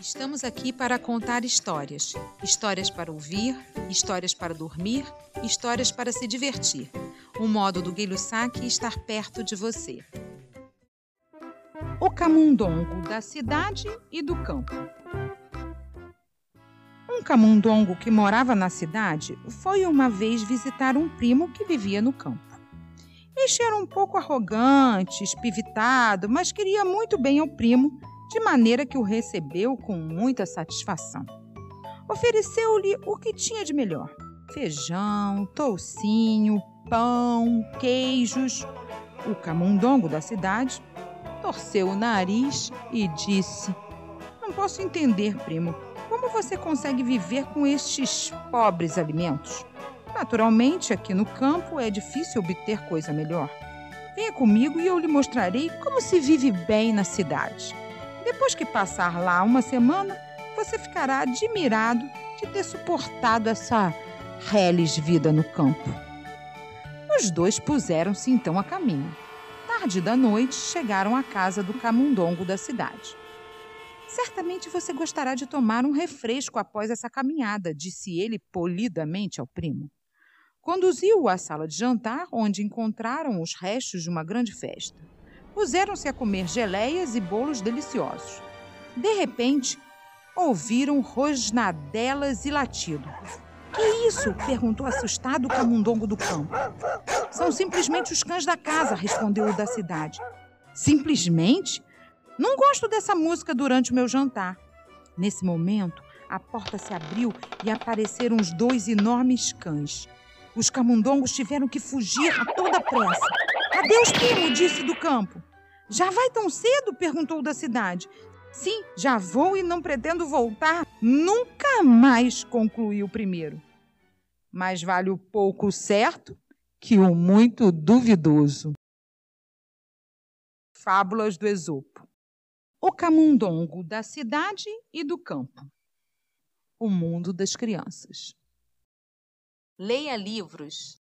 Estamos aqui para contar histórias. Histórias para ouvir, histórias para dormir, histórias para se divertir. O modo do Guilho Saque estar perto de você. O camundongo da cidade e do campo. Um camundongo que morava na cidade foi uma vez visitar um primo que vivia no campo. Este era um pouco arrogante, espivitado, mas queria muito bem ao primo de maneira que o recebeu com muita satisfação. Ofereceu-lhe o que tinha de melhor: feijão, toucinho, pão, queijos. O camundongo da cidade torceu o nariz e disse: Não posso entender, primo, como você consegue viver com estes pobres alimentos? Naturalmente, aqui no campo é difícil obter coisa melhor. Venha comigo e eu lhe mostrarei como se vive bem na cidade. Depois que passar lá uma semana, você ficará admirado de ter suportado essa reles vida no campo. Os dois puseram-se então a caminho. Tarde da noite, chegaram à casa do camundongo da cidade. Certamente você gostará de tomar um refresco após essa caminhada, disse ele polidamente ao primo. Conduziu-o à sala de jantar, onde encontraram os restos de uma grande festa. Puseram-se a comer geleias e bolos deliciosos. De repente, ouviram rosnadelas e latido. Que isso? perguntou assustado o camundongo do campo. São simplesmente os cães da casa, respondeu o da cidade. Simplesmente? Não gosto dessa música durante o meu jantar. Nesse momento, a porta se abriu e apareceram os dois enormes cães. Os camundongos tiveram que fugir a toda pressa. Adeus, primo, disse do campo. Já vai tão cedo? perguntou da cidade. Sim, já vou e não pretendo voltar nunca mais, concluiu o primeiro. Mais vale o pouco certo que o muito duvidoso. Fábulas do Esopo. O camundongo da cidade e do campo. O mundo das crianças. Leia livros